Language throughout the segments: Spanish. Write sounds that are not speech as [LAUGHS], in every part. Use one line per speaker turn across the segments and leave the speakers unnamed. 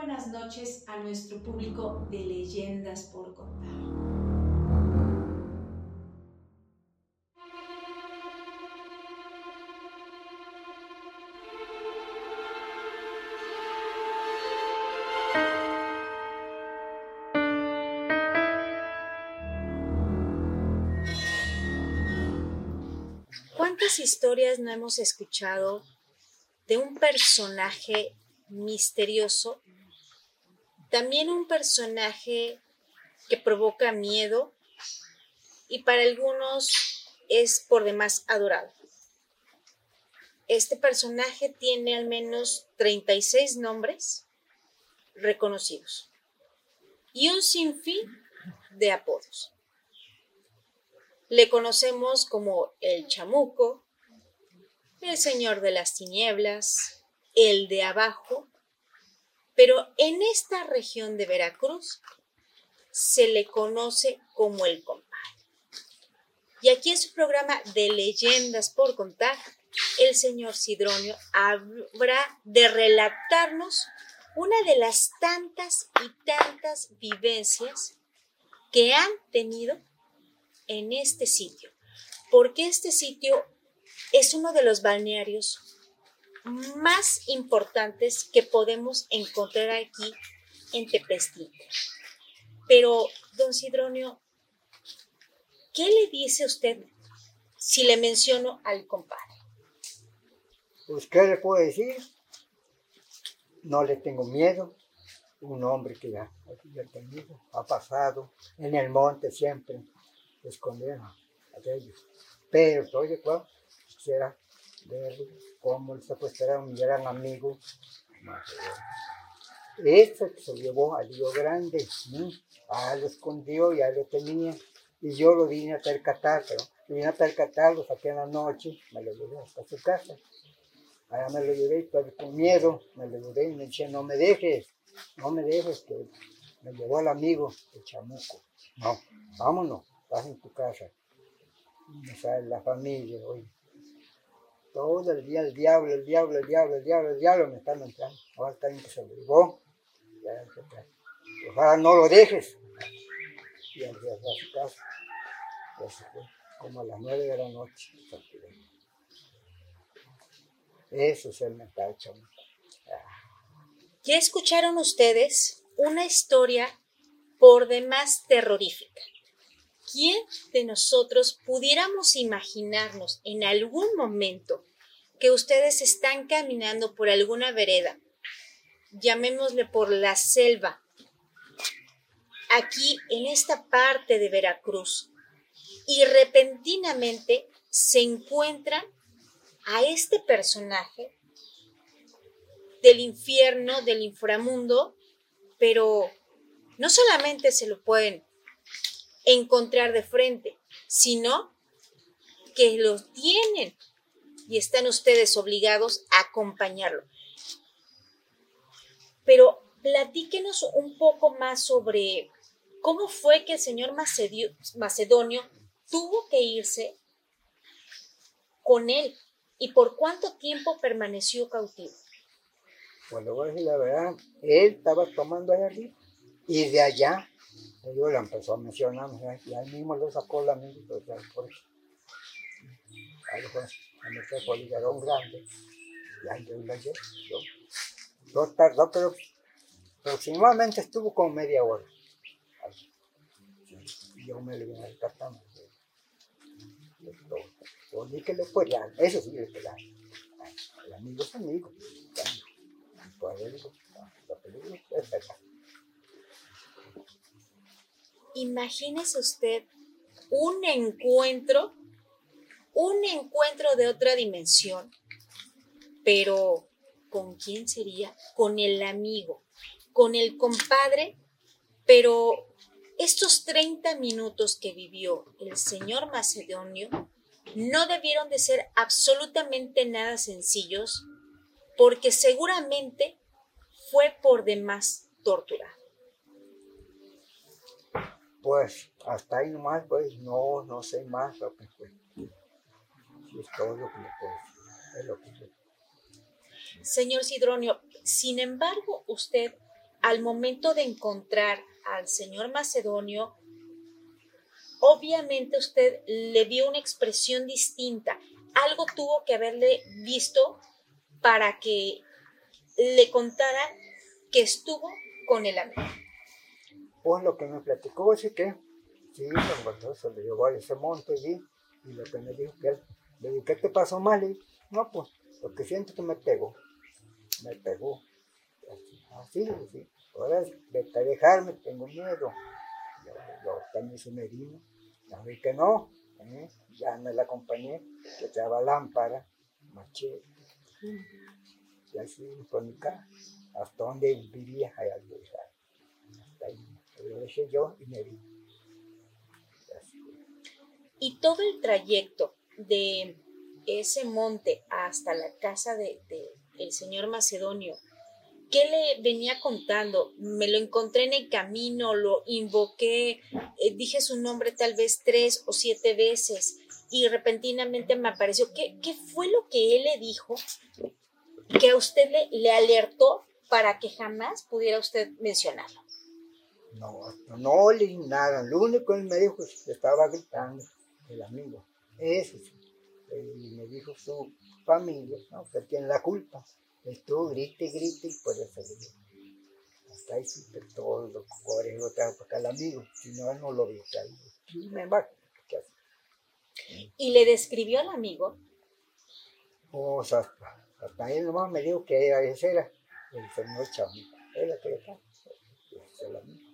buenas noches a nuestro público de leyendas por contar.
¿Cuántas historias no hemos escuchado de un personaje misterioso, también un personaje que provoca miedo y para algunos es por demás adorado. Este personaje tiene al menos 36 nombres reconocidos y un sinfín de apodos. Le conocemos como el chamuco, el señor de las tinieblas, el de abajo, pero en esta región de Veracruz se le conoce como el compadre. Y aquí en su programa de leyendas por contar, el señor Sidronio habrá de relatarnos una de las tantas y tantas vivencias que han tenido en este sitio, porque este sitio es uno de los balnearios más importantes que podemos encontrar aquí en Tepestín. Pero, don Sidronio, ¿qué le dice usted si le menciono al compadre?
Pues, ¿qué le puedo decir? No le tengo miedo. Un hombre que ya, ha pasado en el monte siempre, escondieron a ellos. Pero estoy de acuerdo, quisiera verlo cómo el secuestraron mi gran amigo. Este se llevó al Río Grande, ah, lo escondió, ya lo tenía, y yo lo vine a percatar, pero vine a percatar, lo saqué en la noche, me lo llevé hasta su casa. Allá me lo llevé, pero con miedo, me lo llevé y me dije, no me dejes, no me dejes, que me llevó al amigo, el chamuco. No, vámonos, vas en tu casa. me sale la familia, oye todo el día el diablo, el diablo, el diablo, el diablo, el diablo me están entrando. Ahora está que se pues ahora no lo dejes. Y al día a su casa. Pues como a las nueve de la noche. Eso es el mental, chamo.
¿Ya escucharon ustedes una historia por demás terrorífica? ¿Quién de nosotros pudiéramos imaginarnos en algún momento que ustedes están caminando por alguna vereda, llamémosle por la selva, aquí en esta parte de Veracruz, y repentinamente se encuentran a este personaje del infierno, del inframundo, pero no solamente se lo pueden encontrar de frente, sino que los tienen y están ustedes obligados a acompañarlo. Pero platíquenos un poco más sobre cómo fue que el señor Macedonio tuvo que irse con él y por cuánto tiempo permaneció cautivo.
Bueno, voy a decir la verdad, él estaba tomando allá y de allá yo le empezó a mencionar, y ahí mismo le sacó la misma, por eso. Ahí fue, me fue por el grande, y ahí yo la llevé. Yo, tardó, pero aproximadamente estuvo como media hora. Y yo me le vine al catamo. Yo ni que le dar, eso sí le dar. El amigo es amigo. Pues él, la película es.
Imagínese usted un encuentro, un encuentro de otra dimensión, pero ¿con quién sería? Con el amigo, con el compadre, pero estos 30 minutos que vivió el señor Macedonio no debieron de ser absolutamente nada sencillos porque seguramente fue por demás torturado.
Pues hasta ahí nomás, pues no, no sé más lo que fue. es todo lo que puedo Es lo que
Señor Sidronio, sin embargo, usted al momento de encontrar al señor Macedonio, obviamente usted le vio una expresión distinta. Algo tuvo que haberle visto para que le contara que estuvo con el amigo.
Pues lo que me platicó es que sí, don se le llevó a ese monte allí y lo que me dijo que él, le dije, ¿qué te pasó mal? Y no, pues, porque siento que me pegó. Me pegó. Así, así. Ahora, a dejarme, tengo miedo. Yo, yo también se me vino. Ya vi que no. ¿eh? Ya me la acompañé, que echaba lámpara, machete. Y así, por mi casa, hasta donde vivía, allá. Lo dejé yo y me vine.
Y todo el trayecto de ese monte hasta la casa de, señor Macedonio, ¿qué le venía contando? Me lo encontré en el camino, lo invoqué, eh, dije su nombre tal vez tres o siete veces y repentinamente me apareció. ¿Qué, qué fue lo que él le dijo que a usted le, le alertó para que jamás pudiera usted mencionarlo?
No, no le nada. Lo único que él me dijo es que estaba gritando el amigo. Eso sí. Y me dijo su familia, ¿no? que tiene la culpa. Estuvo grite, grite y por eso le Hasta ahí supe todo lo que lo trajo para acá el amigo. Si no, no lo vi ahí. Y me va.
¿Y le describió al amigo?
O sea, hasta, él nomás me dijo que era, ese era el señor Chamito. Era que era el amigo.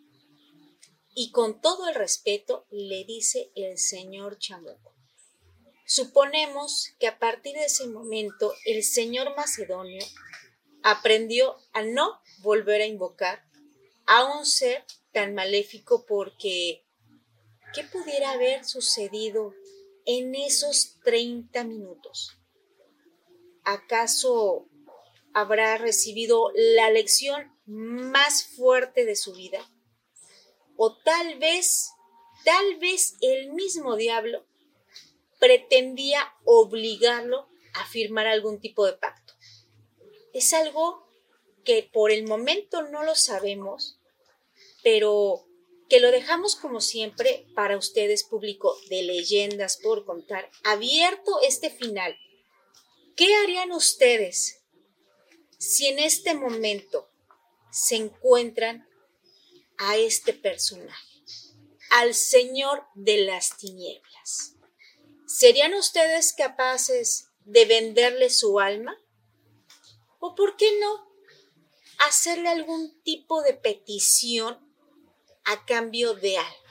Y con todo el respeto le dice el señor Chamuco. Suponemos que a partir de ese momento el señor Macedonio aprendió a no volver a invocar a un ser tan maléfico porque ¿qué pudiera haber sucedido en esos 30 minutos? ¿Acaso habrá recibido la lección más fuerte de su vida? O tal vez, tal vez el mismo diablo pretendía obligarlo a firmar algún tipo de pacto. Es algo que por el momento no lo sabemos, pero que lo dejamos como siempre para ustedes, público de leyendas por contar, abierto este final. ¿Qué harían ustedes si en este momento se encuentran a este personaje, al Señor de las tinieblas. ¿Serían ustedes capaces de venderle su alma? ¿O por qué no hacerle algún tipo de petición a cambio de algo?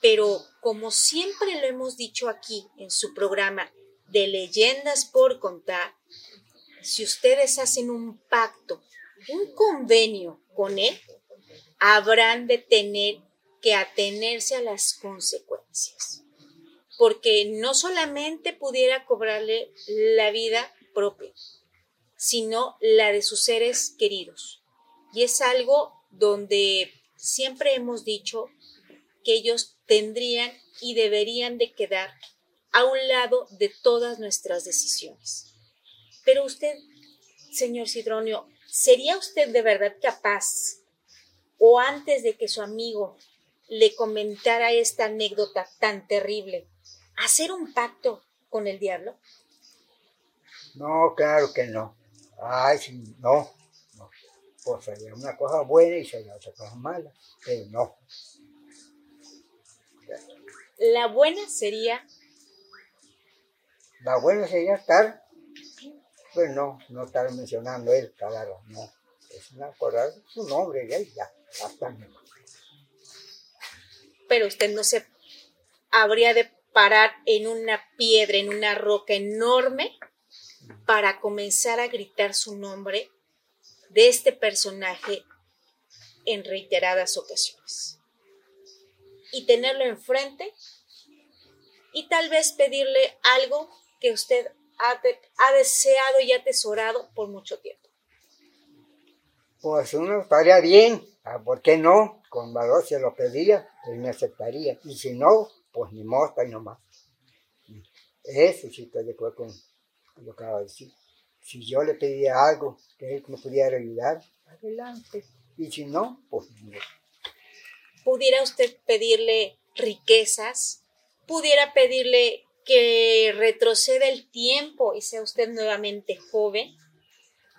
Pero como siempre lo hemos dicho aquí en su programa de leyendas por contar, si ustedes hacen un pacto, un convenio con él, habrán de tener que atenerse a las consecuencias, porque no solamente pudiera cobrarle la vida propia, sino la de sus seres queridos. Y es algo donde siempre hemos dicho que ellos tendrían y deberían de quedar a un lado de todas nuestras decisiones. Pero usted, señor Sidronio, ¿sería usted de verdad capaz o antes de que su amigo le comentara esta anécdota tan terrible, hacer un pacto con el diablo?
No, claro que no. Ay, sí, no, no. Pues sería una cosa buena y sería otra cosa mala, pero no.
La buena sería.
La buena sería estar, pues no, no estar mencionando él, claro, no. Es una cosa, su nombre, ya, ya.
Pero usted no se habría de parar en una piedra, en una roca enorme, para comenzar a gritar su nombre de este personaje en reiteradas ocasiones. Y tenerlo enfrente y tal vez pedirle algo que usted ha, deseado y atesorado por mucho tiempo.
Pues uno estaría bien, Ah, ¿Por qué no? Con valor se lo pedía, él me aceptaría. Y si no, pues ni mosta y nomás. Eso sí estoy de acuerdo con lo que acaba de decir. Si yo le pedía algo que él me pudiera ayudar, adelante. Y si no, pues no.
¿Pudiera usted pedirle riquezas? ¿Pudiera pedirle que retroceda el tiempo y sea usted nuevamente joven?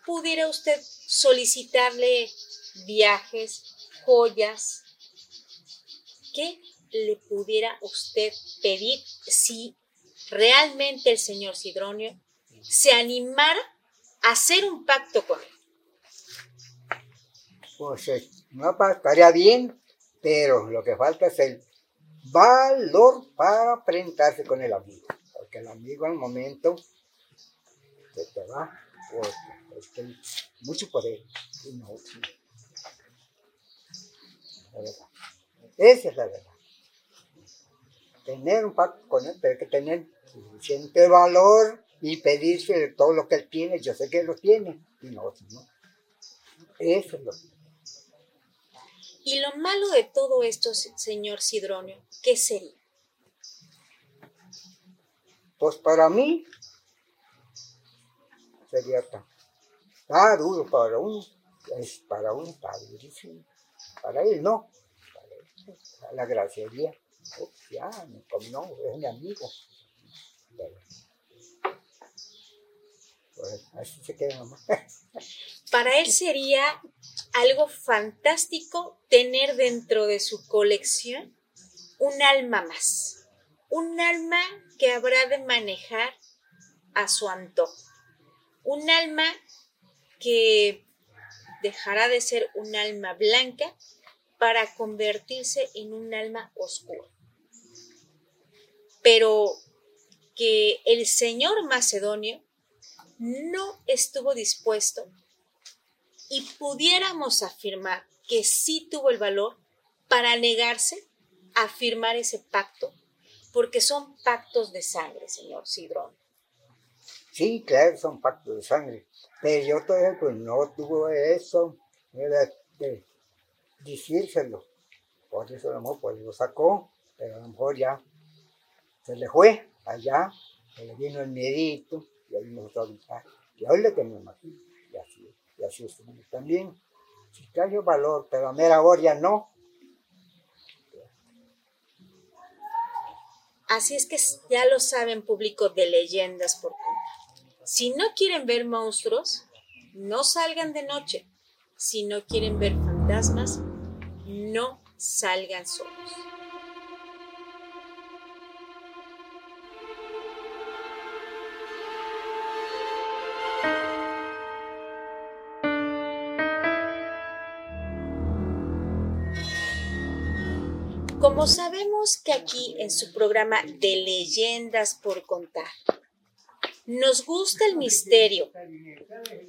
¿Pudiera usted solicitarle viajes, joyas? ¿Qué le pudiera usted pedir si realmente el señor Sidronio se animara a hacer un pacto con él?
Pues eh, no estaría bien, pero lo que falta es el valor para enfrentarse con el amigo. Porque el amigo al momento se te va porque mucho poder y no, La verdad. Esa es la verdad. Tener un pacto con él, pero hay que tener suficiente valor y pedirse todo lo que él tiene. Yo sé que él lo tiene y no, no. Eso es lo que
y lo malo de todo esto, señor Sidronio, ¿qué sería?
Pues para mí sería tan, está duro para uno, es para uno está durísimo. Para él no, para él, la graciaría. ya, no, es mi amigo. pues, así se queda nomás. [LAUGHS]
Para él sería algo fantástico tener dentro de su colección un alma más, un alma que habrá de manejar a su antojo, un alma que dejará de ser un alma blanca para convertirse en un alma oscura. Pero que el señor macedonio no estuvo dispuesto y pudiéramos afirmar que sí tuvo el valor para negarse a firmar ese pacto, porque son pactos de sangre, señor Sidrón.
Sí, claro, son pactos de sangre, pero yo todavía pues, no tuve eso, era de decírselo, por eso lo mejor pues, lo sacó, pero a lo mejor ya se le fue allá, se le vino el miedito, y ahí nos ahorita, y hoy le tenemos aquí, y así y así es también. Si cae valor, pero a mera hora ya no.
Así es que ya lo saben, público de leyendas por contar. Si no quieren ver monstruos, no salgan de noche. Si no quieren ver fantasmas, no salgan solos. Como sabemos que aquí en su programa de leyendas por contar, nos gusta el misterio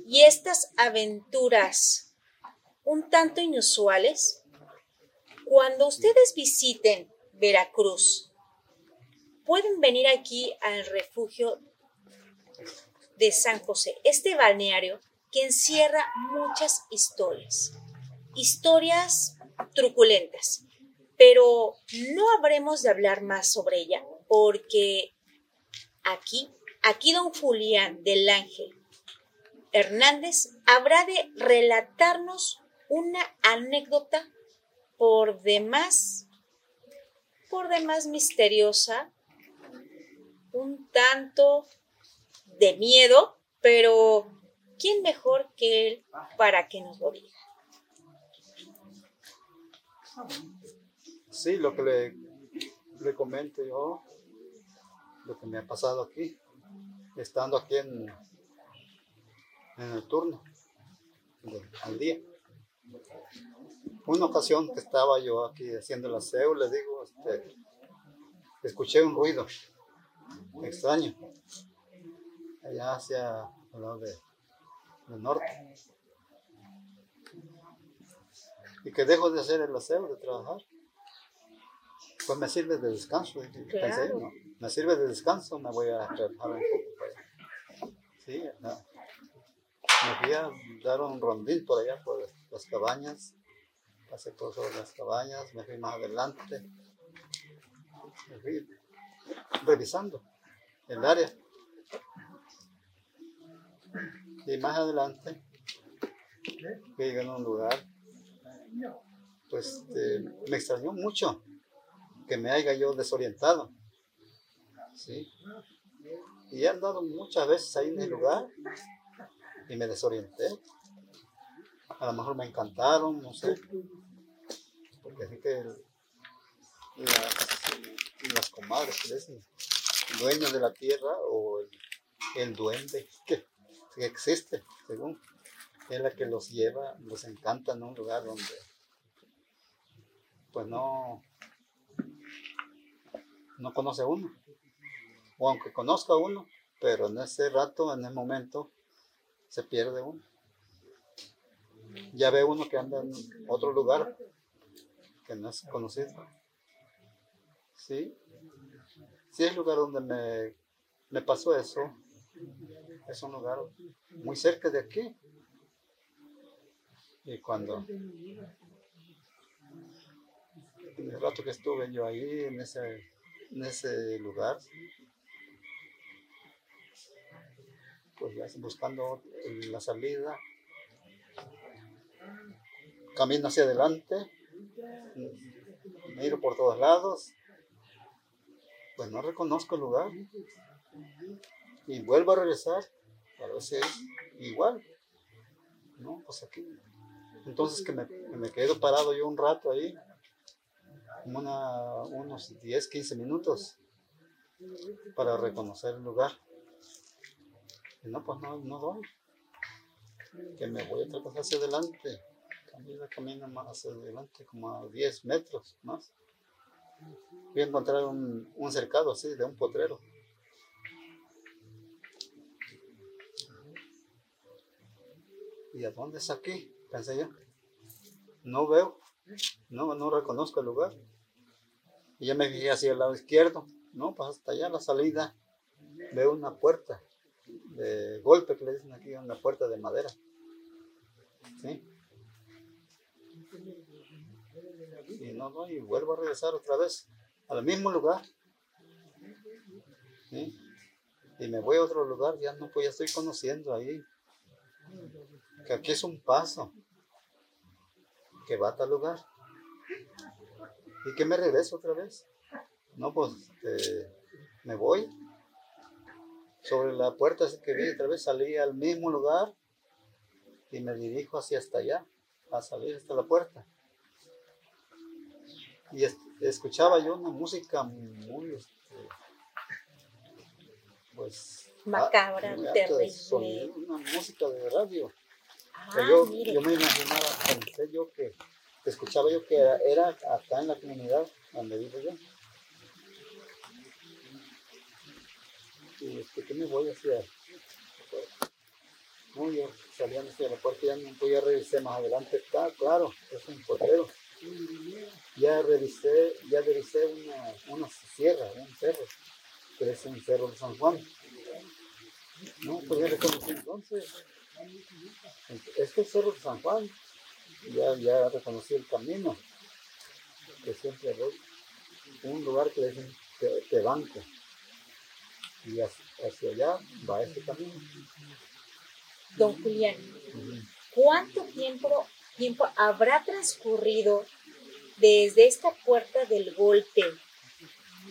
y estas aventuras un tanto inusuales, cuando ustedes visiten Veracruz, pueden venir aquí al refugio de San José, este balneario que encierra muchas historias, historias truculentas pero no habremos de hablar más sobre ella porque aquí, aquí don Julián del Ángel Hernández habrá de relatarnos una anécdota por demás, por demás misteriosa, un tanto de miedo, pero ¿quién mejor que él para que nos lo diga?
Sí, lo que le, le comento yo, lo que me ha pasado aquí, estando aquí en, en el turno, al día. Una ocasión que estaba yo aquí haciendo el aseo, le digo, este, escuché un ruido extraño, allá hacia el lado de, del norte. Y que dejo de hacer el aseo, de trabajar pues me sirve de descanso. Me sirve de descanso, me voy a relajar un poco. Sí, me fui a dar un rondín por allá, por las cabañas. Pasé por las cabañas, me fui más adelante. Me fui revisando el área. Y más adelante, que llegué a un lugar, pues este, me extrañó mucho que me haya yo desorientado. ¿sí? Y he andado muchas veces ahí en el lugar y me desorienté. A lo mejor me encantaron, no sé. Porque así que las, las comadres que dicen dueños de la tierra o el, el duende que, que, existe, según, es la que los lleva, los encanta en un lugar donde pues no, no conoce uno. O aunque conozca uno, pero en ese rato, en ese momento, se pierde uno. Ya ve uno que anda en otro lugar que no es conocido. Sí, sí el lugar donde me, me pasó eso. Es un lugar muy cerca de aquí. Y cuando en el rato que estuve yo ahí, en ese, en ese lugar, pues ya buscando la salida, camino hacia adelante, miro por todos lados, pues no reconozco el lugar y vuelvo a regresar, a veces igual, ¿no? Pues aquí. Entonces que me, me quedo parado yo un rato ahí, una, unos 10, 15 minutos para reconocer el lugar. No, pues no, no doy. Que me voy otra vez hacia adelante. Camina, camina más hacia adelante, como a 10 metros más. Voy a encontrar un, un cercado así, de un potrero. ¿Y a dónde es aquí? Pensé yo. No veo, no, no reconozco el lugar. Y ya me fijé hacia el lado izquierdo. No, pues hasta allá la salida veo una puerta de golpe que le dicen aquí, una puerta de madera. ¿Sí? Y no, no, y vuelvo a regresar otra vez al mismo lugar. ¿Sí? Y me voy a otro lugar, ya no, pues ya estoy conociendo ahí. Que aquí es un paso que va a tal lugar. ¿Y que me regreso otra vez? No, pues este, me voy. Sobre la puerta que vi otra vez salí al mismo lugar y me dirijo hacia hasta allá, a salir hasta la puerta. Y escuchaba yo una música muy, este, pues...
Macabra,
terrible. Una música de radio. Ah, yo, yo, me imaginaba, pensé yo que escuchaba yo que era, era, acá en la comunidad donde vivo yo. Y este, que me voy hacia muy bien, saliendo hacia la puerta, ya, no, ya revisé más adelante, está claro, es un portero. Ya revisé, ya revisé una, una sierra, un cerro, que es un cerro de San Juan. No, pues ya reconocí entonces. Es el cerro de San Juan, ya, ya reconocí el camino, que siempre voy, un lugar que dicen te, banco, y hacia, allá va ese camino.
Don Julián, ¿cuánto tiempo, tiempo habrá transcurrido desde esta puerta del golpe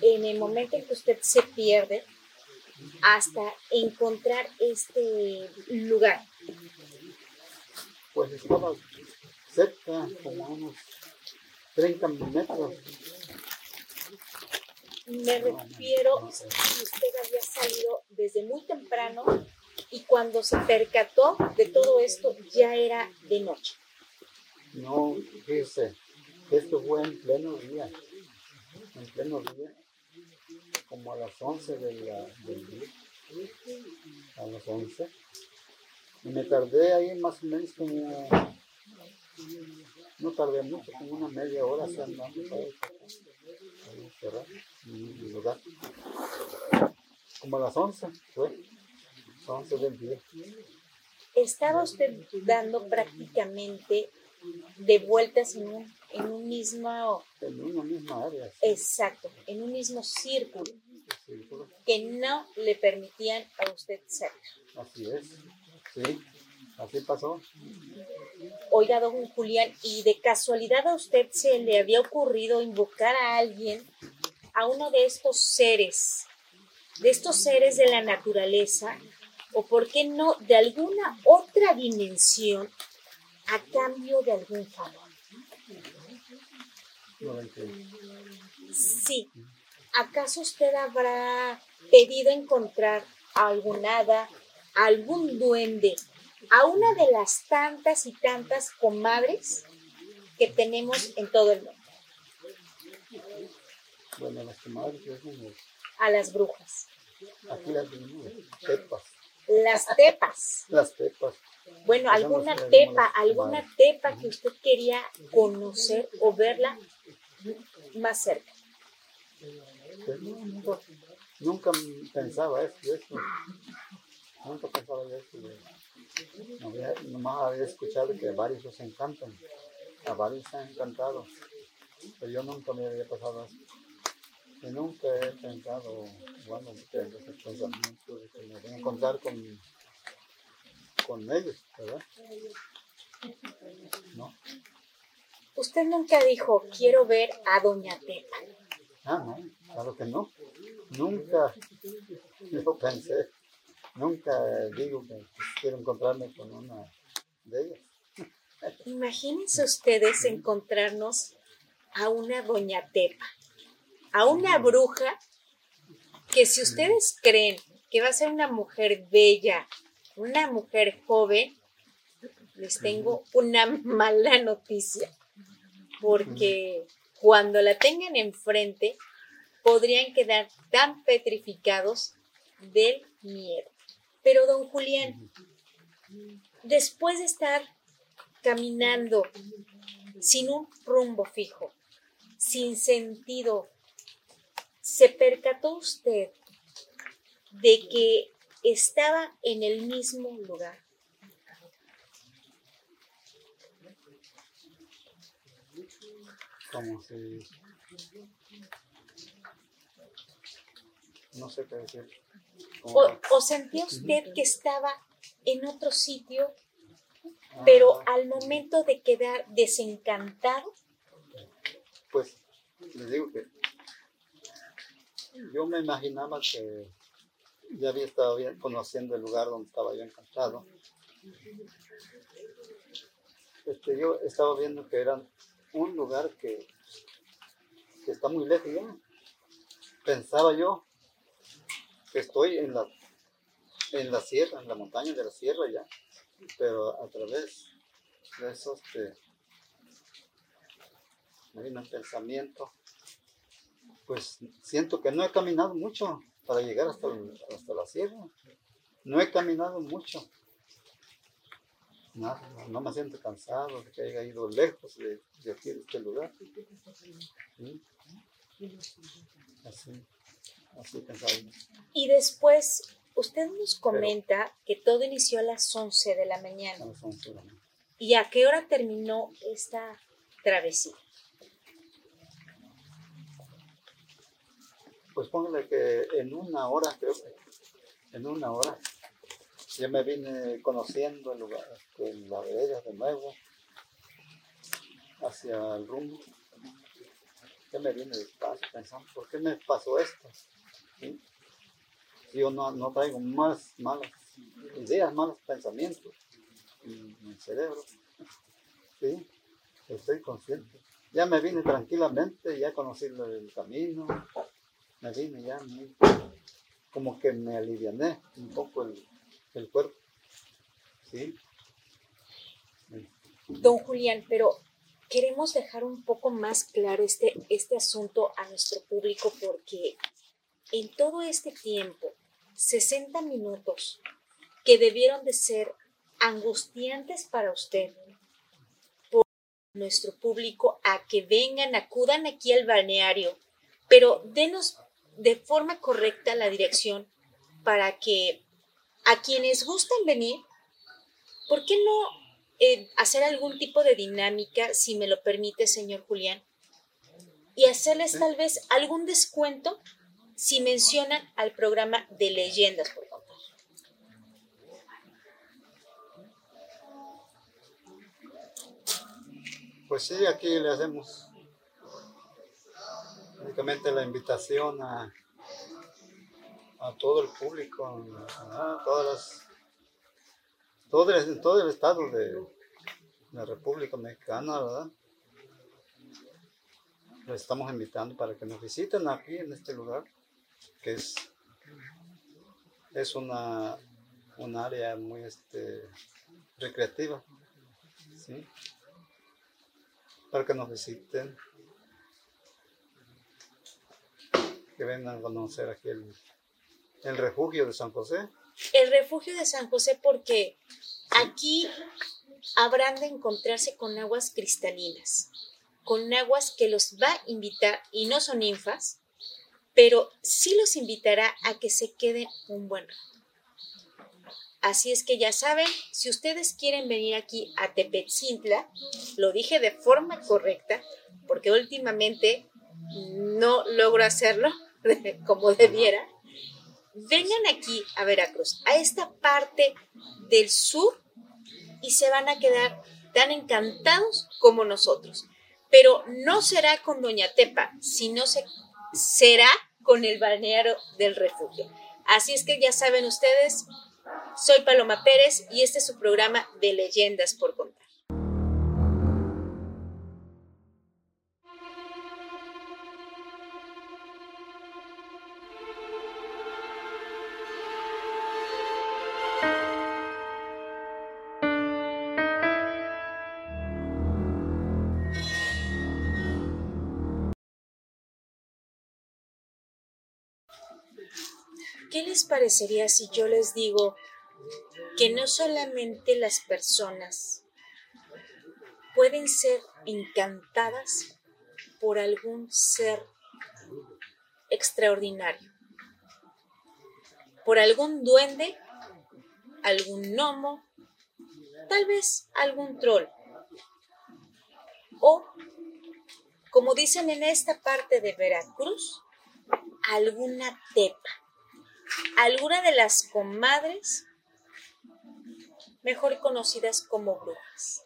en el momento en que usted se pierde hasta encontrar este lugar?
Pues estaba cerca, como unos 30 metros.
Me refiero usted había salido desde muy temprano y cuando se percató de todo esto ya era de noche.
No, fíjese, esto fue en pleno día, en pleno día, como a las 11 de la, del día, a las 11. Y me tardé ahí más o menos como no tardé mucho, como una media hora se andando mi lugar. Como a las 11, fue. 11 del día.
Estaba usted dando prácticamente de vueltas en un, en un mismo...
En una misma área.
Exacto, en un mismo círculo, que no le permitían a usted salir.
Así es. Sí, así pasó.
Oiga, don Julián, ¿y de casualidad a usted se le había ocurrido invocar a alguien, a uno de estos seres, de estos seres de la naturaleza, o por qué no, de alguna otra dimensión, a cambio de algún favor? Sí. ¿Acaso usted habrá pedido encontrar a algún hada, a algún duende, a una de las tantas y tantas comadres que tenemos en todo el mundo?
Las
A las brujas,
aquí las tepas.
las tepas.
Las tepas.
Bueno, alguna
no
tepa, alguna tepa que usted quería conocer o verla más cerca.
Pues no, nunca, nunca pensaba eso, eso. Nunca pensaba yo de- no había- nomás había escuchado que varios los encantan. A varios se han encantado. Pero yo nunca me había pasado eso. Nunca he pensado, bueno, tengo ese pensamiento de que me voy a encontrar con, con ellos, ¿verdad? No.
Usted nunca dijo, quiero ver a Doña Tepa.
Ah, no, claro que no. Nunca [LAUGHS] lo pensé. Nunca digo que quiero encontrarme con una de ellas. [LAUGHS]
Imagínense ustedes encontrarnos a una Doña Tepa, a una bruja que si ustedes creen que va a ser una mujer bella, una mujer joven, les tengo una mala noticia, porque cuando la tengan enfrente podrían quedar tan petrificados del miedo. Pero don Julián, después de estar caminando sin un rumbo fijo, sin sentido, ¿se percató usted de que estaba en el mismo lugar?
Como si... No sé qué decir.
¿O, sentía usted que estaba en otro sitio, pero
Ah,
al momento de quedar desencantado,
Pues les digo que yo me imaginaba que ya había estado bien conociendo el lugar donde estaba yo encantado. Este, yo estaba viendo que era un lugar que, que está muy lejos ya. Pensaba yo que estoy en la, en la sierra, en la montaña de la sierra ya, pero a través de esos este, vino el pensamiento, pues siento que no he caminado mucho para llegar hasta, hasta la sierra. No he caminado mucho. Nada, no me siento cansado de que haya ido lejos de, de aquí, de este lugar. Sí. Así, así
y después usted nos comenta que todo inició a las 11 de la mañana.
A las 11 de la mañana.
¿Y a qué hora terminó esta travesía?
Pues póngale que en una hora, creo que en una hora, ya me vine conociendo el lugar, este, la vereda de nuevo, hacia el rumbo. Ya me vine despacio pensando, ¿por qué me pasó esto? ¿Sí? Yo no, no traigo más malas ideas, malos pensamientos en el cerebro. ¿Sí? Estoy consciente. Ya me vine tranquilamente, ya conocí el camino, me vine ya como que me aliviané un poco el, el cuerpo. ¿Sí?
Don Julián, pero queremos dejar un poco más claro este, este asunto a nuestro público porque en todo este tiempo, 60 minutos que debieron de ser angustiantes para usted, por nuestro público a que vengan, acudan aquí al balneario, pero denos de forma correcta la dirección para que a quienes gustan venir, ¿por qué no eh, hacer algún tipo de dinámica, si me lo permite, señor Julián? Y hacerles tal vez algún descuento si mencionan al programa de leyendas, por favor.
Pues sí, aquí le hacemos la invitación a, todo el público, a todas las, todo, el, todo el estado de la República Mexicana, ¿verdad? Les estamos invitando para que nos visiten aquí en este lugar, que es, es una, un área muy este, recreativa. Para que nos visiten, que vengan a conocer aquí el, el refugio de San José.
El refugio de San José porque aquí habrán de encontrarse con aguas cristalinas, con aguas que los va a invitar, y no son ninfas, pero sí los invitará a que se queden un buen rato. Así es que ya saben, si ustedes quieren venir aquí a Tepetzintla, lo dije de forma correcta, porque últimamente no logro hacerlo [LAUGHS] como debiera, vengan aquí a Veracruz, a esta parte del sur, y se van a quedar tan encantados como nosotros. Pero no será con Doña Tepa, sino se, será con el balneario del refugio. Así es que ya saben ustedes, soy Paloma Pérez y este es su programa de leyendas por contar. ¿Qué les parecería si yo les digo que no solamente las personas pueden ser encantadas por algún ser extraordinario, por algún duende, algún gnomo, tal vez algún troll, o, como dicen en esta parte de Veracruz, alguna tepa alguna de las comadres mejor conocidas como brujas.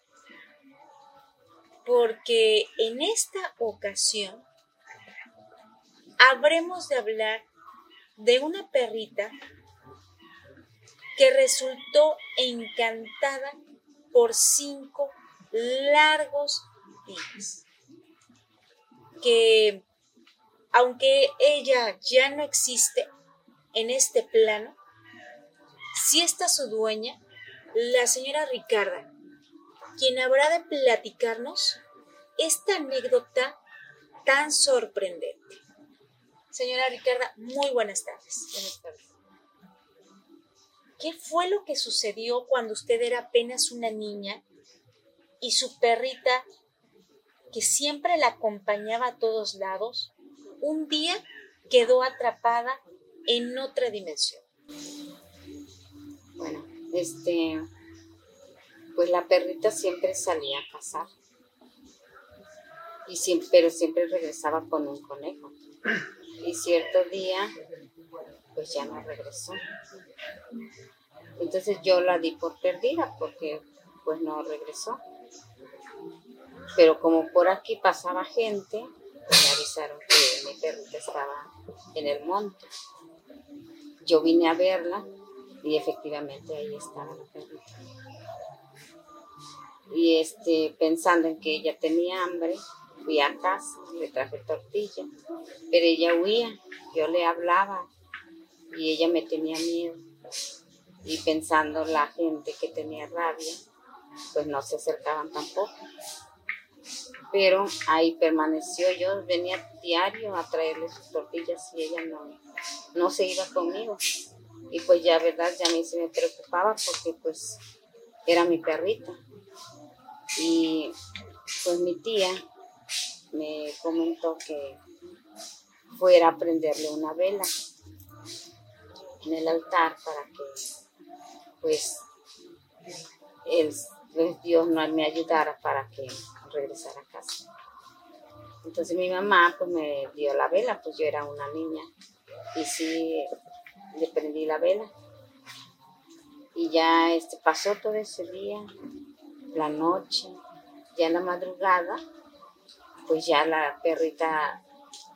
Porque en esta ocasión habremos de hablar de una perrita que resultó encantada por cinco largos días. Que aunque ella ya no existe, en este plano, si está su dueña, la señora Ricarda, quien habrá de platicarnos esta anécdota tan sorprendente. Señora Ricarda, muy buenas tardes. Buenas tardes. ¿Qué fue lo que sucedió cuando usted era apenas una niña y su perrita, que siempre la acompañaba a todos lados, un día quedó atrapada en otra dimensión.
Bueno, este, pues la perrita siempre salía a cazar. Y siempre, pero siempre regresaba con un conejo. Y cierto día, pues ya no regresó. Entonces yo la di por perdida porque pues no regresó. Pero como por aquí pasaba gente, me avisaron que mi perrita estaba en el monte yo vine a verla y efectivamente ahí estaba la perrita. Y este, pensando en que ella tenía hambre, fui a casa, le traje tortilla, pero ella huía, yo le hablaba y ella me tenía miedo. Y pensando la gente que tenía rabia, pues no se acercaban tampoco. Pero ahí permaneció, yo venía diario a traerle sus tortillas y ella no, no se iba conmigo. Y pues ya, verdad, ya a se me preocupaba porque pues era mi perrita. Y pues mi tía me comentó que fuera a prenderle una vela en el altar para que pues el, pues, Dios no me ayudara para que regresara a casa. Entonces mi mamá pues me dio la vela, pues yo era una niña y sí le prendí la vela. Y ya este, pasó todo ese día, la noche, ya en la madrugada, pues ya la perrita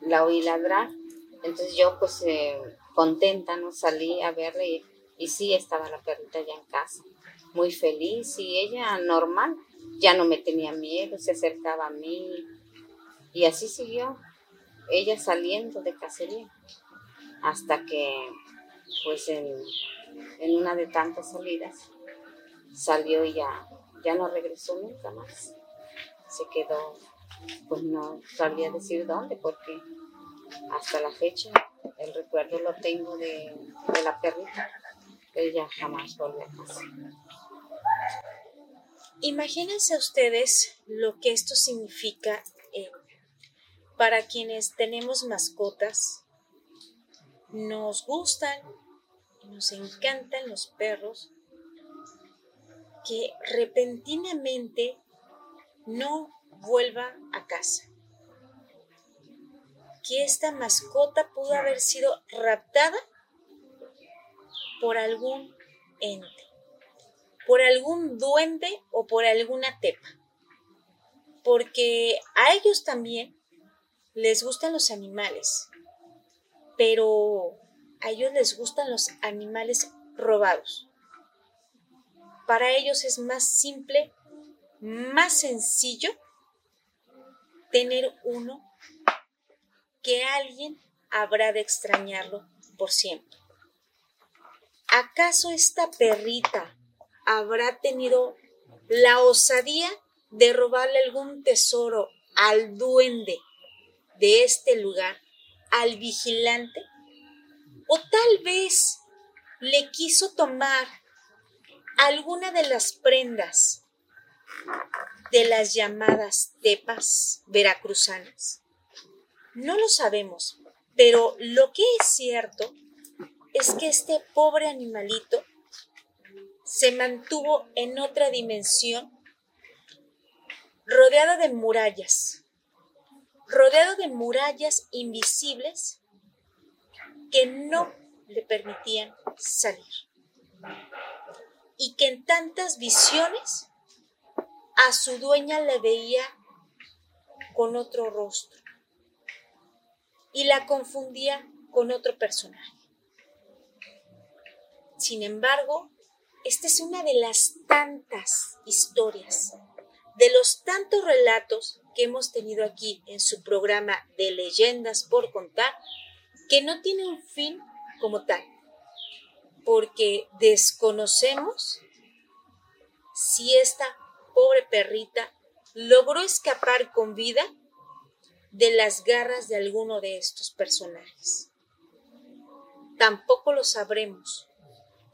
la oí ladrar. Entonces yo pues eh, contenta, ¿no? Salí a verla y, y sí estaba la perrita ya en casa, muy feliz y ella normal, ya no me tenía miedo, se acercaba a mí y así siguió ella saliendo de cacería hasta que pues en, en una de tantas salidas salió y ya, ya no regresó nunca más. Se quedó, pues no sabía decir dónde, porque hasta la fecha el recuerdo lo tengo de, de la perrita. Ella jamás volvió casa.
Imagínense ustedes lo que esto significa eh, para quienes tenemos mascotas. Nos gustan, nos encantan los perros, que repentinamente no vuelva a casa. Que esta mascota pudo haber sido raptada por algún ente, por algún duende o por alguna tepa. Porque a ellos también les gustan los animales, pero a ellos les gustan los animales robados. Para ellos es más simple, más sencillo tener uno que alguien habrá de extrañarlo por siempre. ¿Acaso esta perrita habrá tenido la osadía de robarle algún tesoro al duende de este lugar, al vigilante? ¿O tal vez le quiso tomar alguna de las prendas de las llamadas tepas veracruzanas? No lo sabemos, pero lo que es cierto es que este pobre animalito se mantuvo en otra dimensión, rodeado de murallas, rodeado de murallas invisibles que no le permitían salir y que en tantas visiones a su dueña le veía con otro rostro y la confundía con otro personaje. Sin embargo, esta es una de las tantas historias, de los tantos relatos que hemos tenido aquí en su programa de leyendas por contar, que no tiene un fin como tal porque desconocemos si esta pobre perrita logró escapar con vida de las garras de alguno de estos personajes. Tampoco lo sabremos.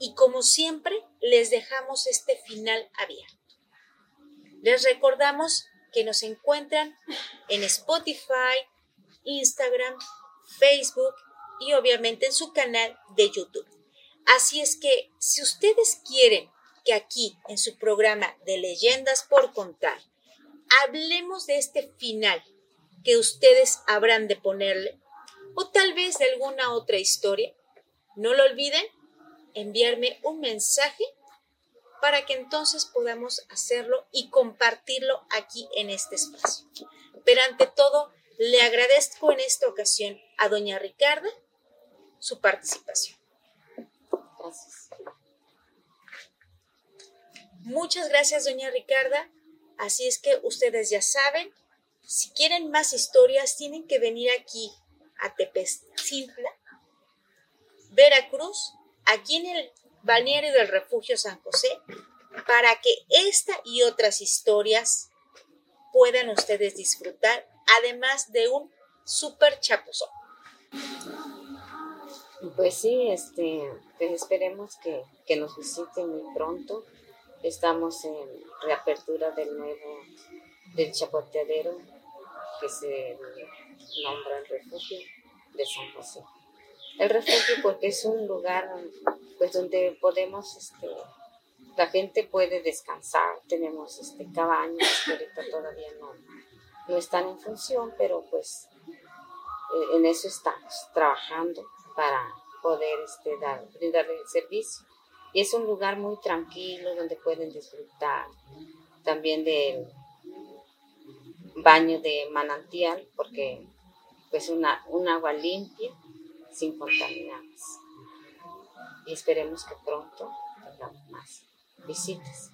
Y como siempre, les dejamos este final abierto. Les recordamos que nos encuentran en Spotify, Instagram, Facebook y obviamente en su canal de YouTube. Así es que si ustedes quieren que aquí en su programa de leyendas por contar hablemos de este final que ustedes habrán de ponerle o tal vez de alguna otra historia, no lo olviden enviarme un mensaje para que entonces podamos hacerlo y compartirlo aquí en este espacio. Pero ante todo, le agradezco en esta ocasión a doña Ricarda su participación. Muchas gracias, doña Ricarda. Así es que ustedes ya saben, si quieren más historias, tienen que venir aquí a Tepezcintla, Veracruz, aquí en el balneario del refugio San José, para que esta y otras historias puedan ustedes disfrutar, además de un súper chapuzón.
Pues sí, este, pues esperemos que, nos visiten muy pronto. Estamos en reapertura del nuevo, del chapoteadero, que se nombra el refugio de San José. El refugio porque es un lugar pues donde podemos, este, la gente puede descansar, tenemos este, cabañas que ahorita todavía no, no están en función, pero pues eh, en eso estamos trabajando para poder este, dar, brindarle el servicio. Y es un lugar muy tranquilo donde pueden disfrutar también del, baño de manantial, porque pues una, un agua limpia, sin contaminantes. Y esperemos que pronto tengamos más visitas.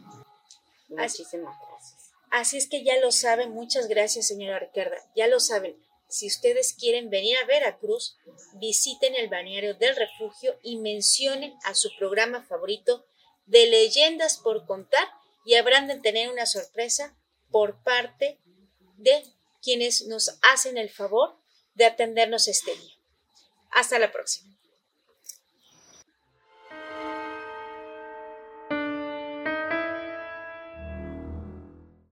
Muchísimas gracias.
Así es que ya lo saben, muchas gracias señora Ricarda, ya lo saben. Si ustedes quieren venir a Veracruz, visiten el balneario del refugio y mencionen a su programa favorito de leyendas por contar y habrán de tener una sorpresa por parte de quienes nos hacen el favor de atendernos este día. Hasta la próxima.